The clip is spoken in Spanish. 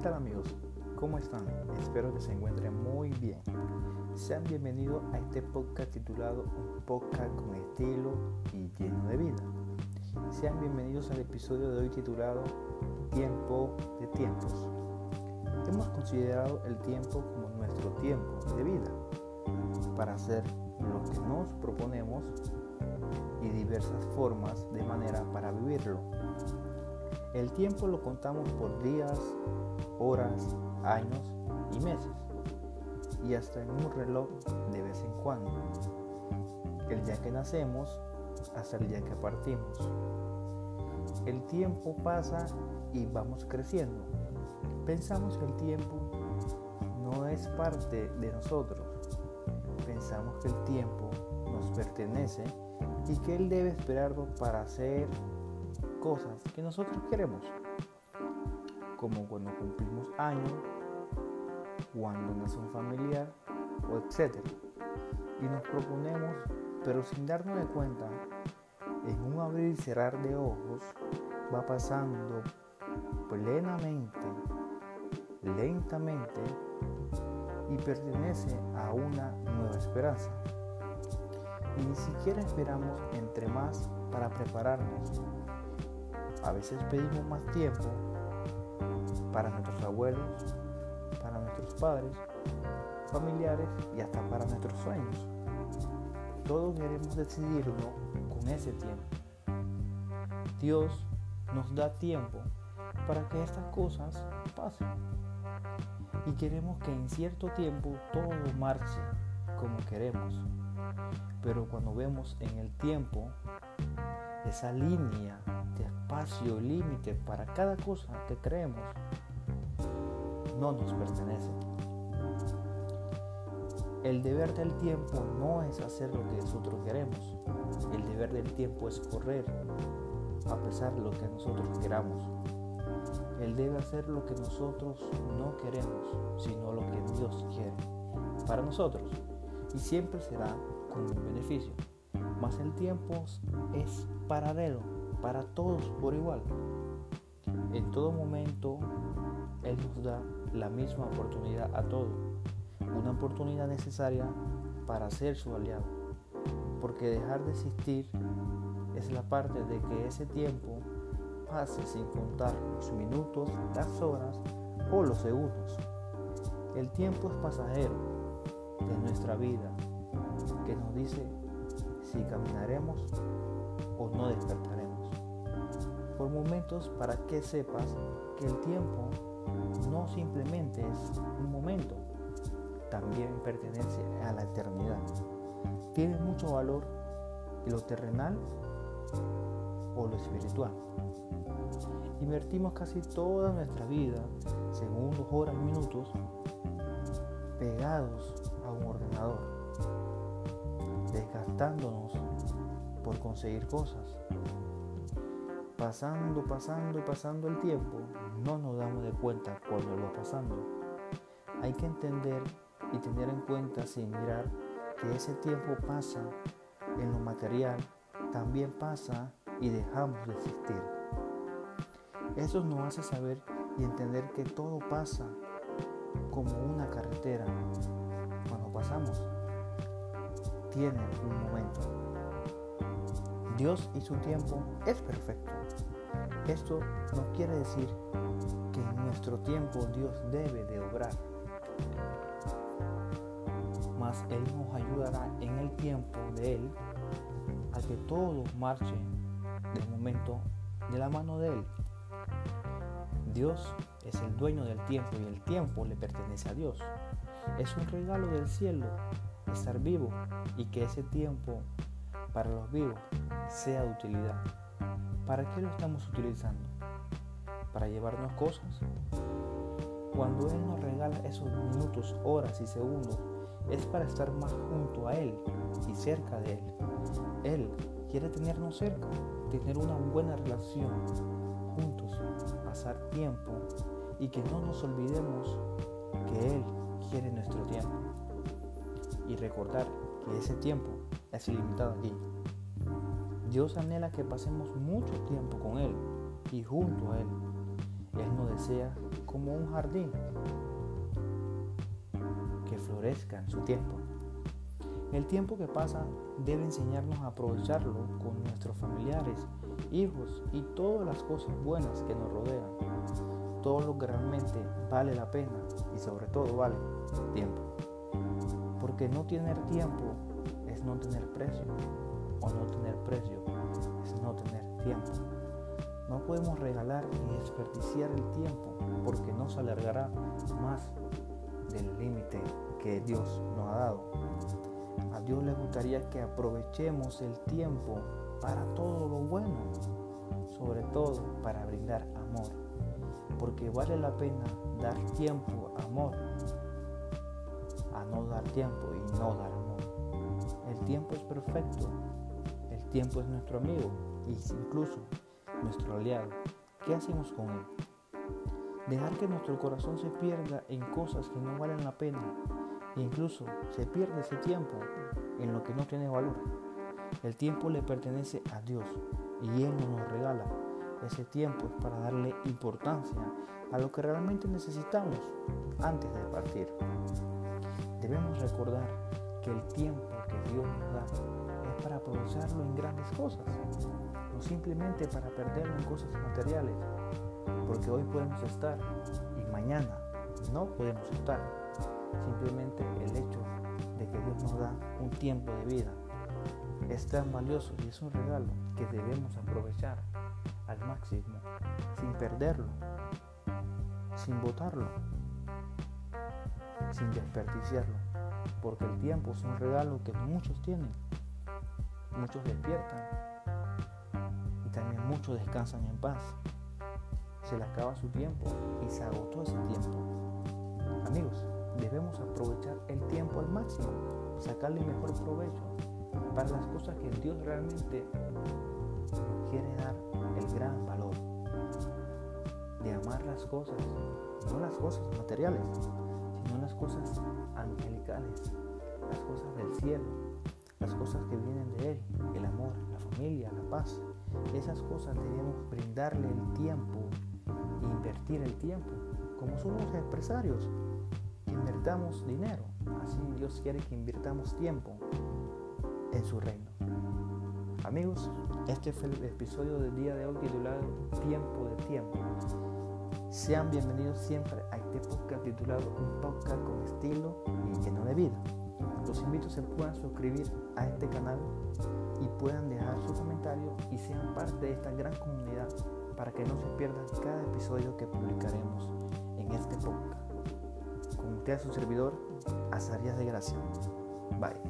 ¿Qué tal amigos? ¿Cómo están? Espero que se encuentren muy bien. Sean bienvenidos a este podcast titulado Un podcast con estilo y lleno de vida. Sean bienvenidos al episodio de hoy titulado Tiempo de tiempos. Hemos considerado el tiempo como nuestro tiempo de vida para hacer lo que nos proponemos y diversas formas de manera para vivirlo el tiempo lo contamos por días, horas, años y meses, y hasta en un reloj de vez en cuando. El día que nacemos hasta el día que partimos. El tiempo pasa y vamos creciendo. Pensamos que el tiempo no es parte de nosotros. Pensamos que el tiempo nos pertenece y que Él debe esperarlo para hacer cosas que nosotros queremos, como cuando cumplimos años, cuando nace un familiar, o etc. Y nos proponemos, pero sin darnos de cuenta, en un abrir y cerrar de ojos, va pasando plenamente, lentamente, y pertenece a una nueva esperanza. Y ni siquiera esperamos entre más para prepararnos a veces pedimos más tiempo para nuestros abuelos, para nuestros padres, familiares y hasta para nuestros sueños. Todos queremos decidirlo con ese tiempo. Dios nos da tiempo para que estas cosas pasen. Y queremos que en cierto tiempo todo marche como queremos. Pero cuando vemos en el tiempo esa línea espacio límite para cada cosa que creemos no nos pertenece. El deber del tiempo no es hacer lo que nosotros queremos. El deber del tiempo es correr a pesar de lo que nosotros queramos. Él debe hacer lo que nosotros no queremos, sino lo que Dios quiere para nosotros. Y siempre será con un beneficio. Mas el tiempo es paralelo para todos por igual. En todo momento Él nos da la misma oportunidad a todos, una oportunidad necesaria para ser su aliado, porque dejar de existir es la parte de que ese tiempo pase sin contar los minutos, las horas o los segundos. El tiempo es pasajero de nuestra vida que nos dice si caminaremos o no despertaremos por momentos para que sepas que el tiempo no simplemente es un momento, también pertenece a la eternidad. Tiene mucho valor lo terrenal o lo espiritual. Invertimos casi toda nuestra vida, segundos, horas, minutos, pegados a un ordenador, desgastándonos por conseguir cosas, pasando, pasando, pasando el tiempo, no nos damos de cuenta cuando lo va pasando. Hay que entender y tener en cuenta sin mirar que ese tiempo pasa en lo material, también pasa y dejamos de existir. Eso nos hace saber y entender que todo pasa como una carretera. Cuando pasamos, tiene un momento. Dios y su tiempo es perfecto. Esto no quiere decir que en nuestro tiempo Dios debe de obrar, mas Él nos ayudará en el tiempo de Él a que todo marche de momento de la mano de Él. Dios es el dueño del tiempo y el tiempo le pertenece a Dios. Es un regalo del cielo estar vivo y que ese tiempo para los vivos sea de utilidad. ¿Para qué lo estamos utilizando? ¿Para llevarnos cosas? Cuando Él nos regala esos minutos, horas y segundos, es para estar más junto a Él y cerca de Él. Él quiere tenernos cerca, tener una buena relación juntos, pasar tiempo y que no nos olvidemos que Él quiere nuestro tiempo. Y recordar que ese tiempo es ilimitado aquí. Dios anhela que pasemos mucho tiempo con Él y junto a Él. Él nos desea como un jardín que florezca en su tiempo. El tiempo que pasa debe enseñarnos a aprovecharlo con nuestros familiares, hijos y todas las cosas buenas que nos rodean. Todo lo que realmente vale la pena y sobre todo vale tiempo. Porque no tener tiempo no tener precio o no tener precio es no tener tiempo. No podemos regalar ni desperdiciar el tiempo porque no se alargará más del límite que Dios nos ha dado. A Dios le gustaría que aprovechemos el tiempo para todo lo bueno, sobre todo para brindar amor, porque vale la pena dar tiempo, amor, a no dar tiempo y no dar tiempo es perfecto, el tiempo es nuestro amigo y incluso nuestro aliado. ¿Qué hacemos con él? Dejar que nuestro corazón se pierda en cosas que no valen la pena e incluso se pierde ese tiempo en lo que no tiene valor. El tiempo le pertenece a Dios y Él nos regala. Ese tiempo es para darle importancia a lo que realmente necesitamos antes de partir. Debemos recordar que el tiempo aprovecharlo en grandes cosas, no simplemente para perderlo en cosas materiales, porque hoy podemos estar y mañana no podemos estar. Simplemente el hecho de que Dios nos da un tiempo de vida es tan valioso y es un regalo que debemos aprovechar al máximo, sin perderlo, sin botarlo, sin desperdiciarlo, porque el tiempo es un regalo que muchos tienen, muchos despiertan y también muchos descansan en paz. Se le acaba su tiempo y se agotó ese tiempo. Amigos, debemos aprovechar el tiempo al máximo, sacarle mejor provecho para las cosas que Dios realmente quiere dar el gran valor de amar las cosas, no las cosas materiales, sino las cosas angelicales, las cosas del cielo, las cosas que vienen de Él, el amor, la familia, la paz. Esas cosas debemos brindarle el tiempo, invertir el tiempo, como son los empresarios, invertamos dinero, así Dios quiere que invirtamos tiempo en su reino. Amigos, este fue el episodio del día de hoy titulado Tiempo de Tiempo. Sean bienvenidos siempre a este podcast titulado Un podcast con estilo y lleno de vida. Los invito a que se puedan suscribir a este canal y puedan dejar su comentario y sean parte de esta gran comunidad para que no se pierdan cada episodio que publicaremos en este podcast. Con usted, su servidor, Azarías de Gracia. Bye.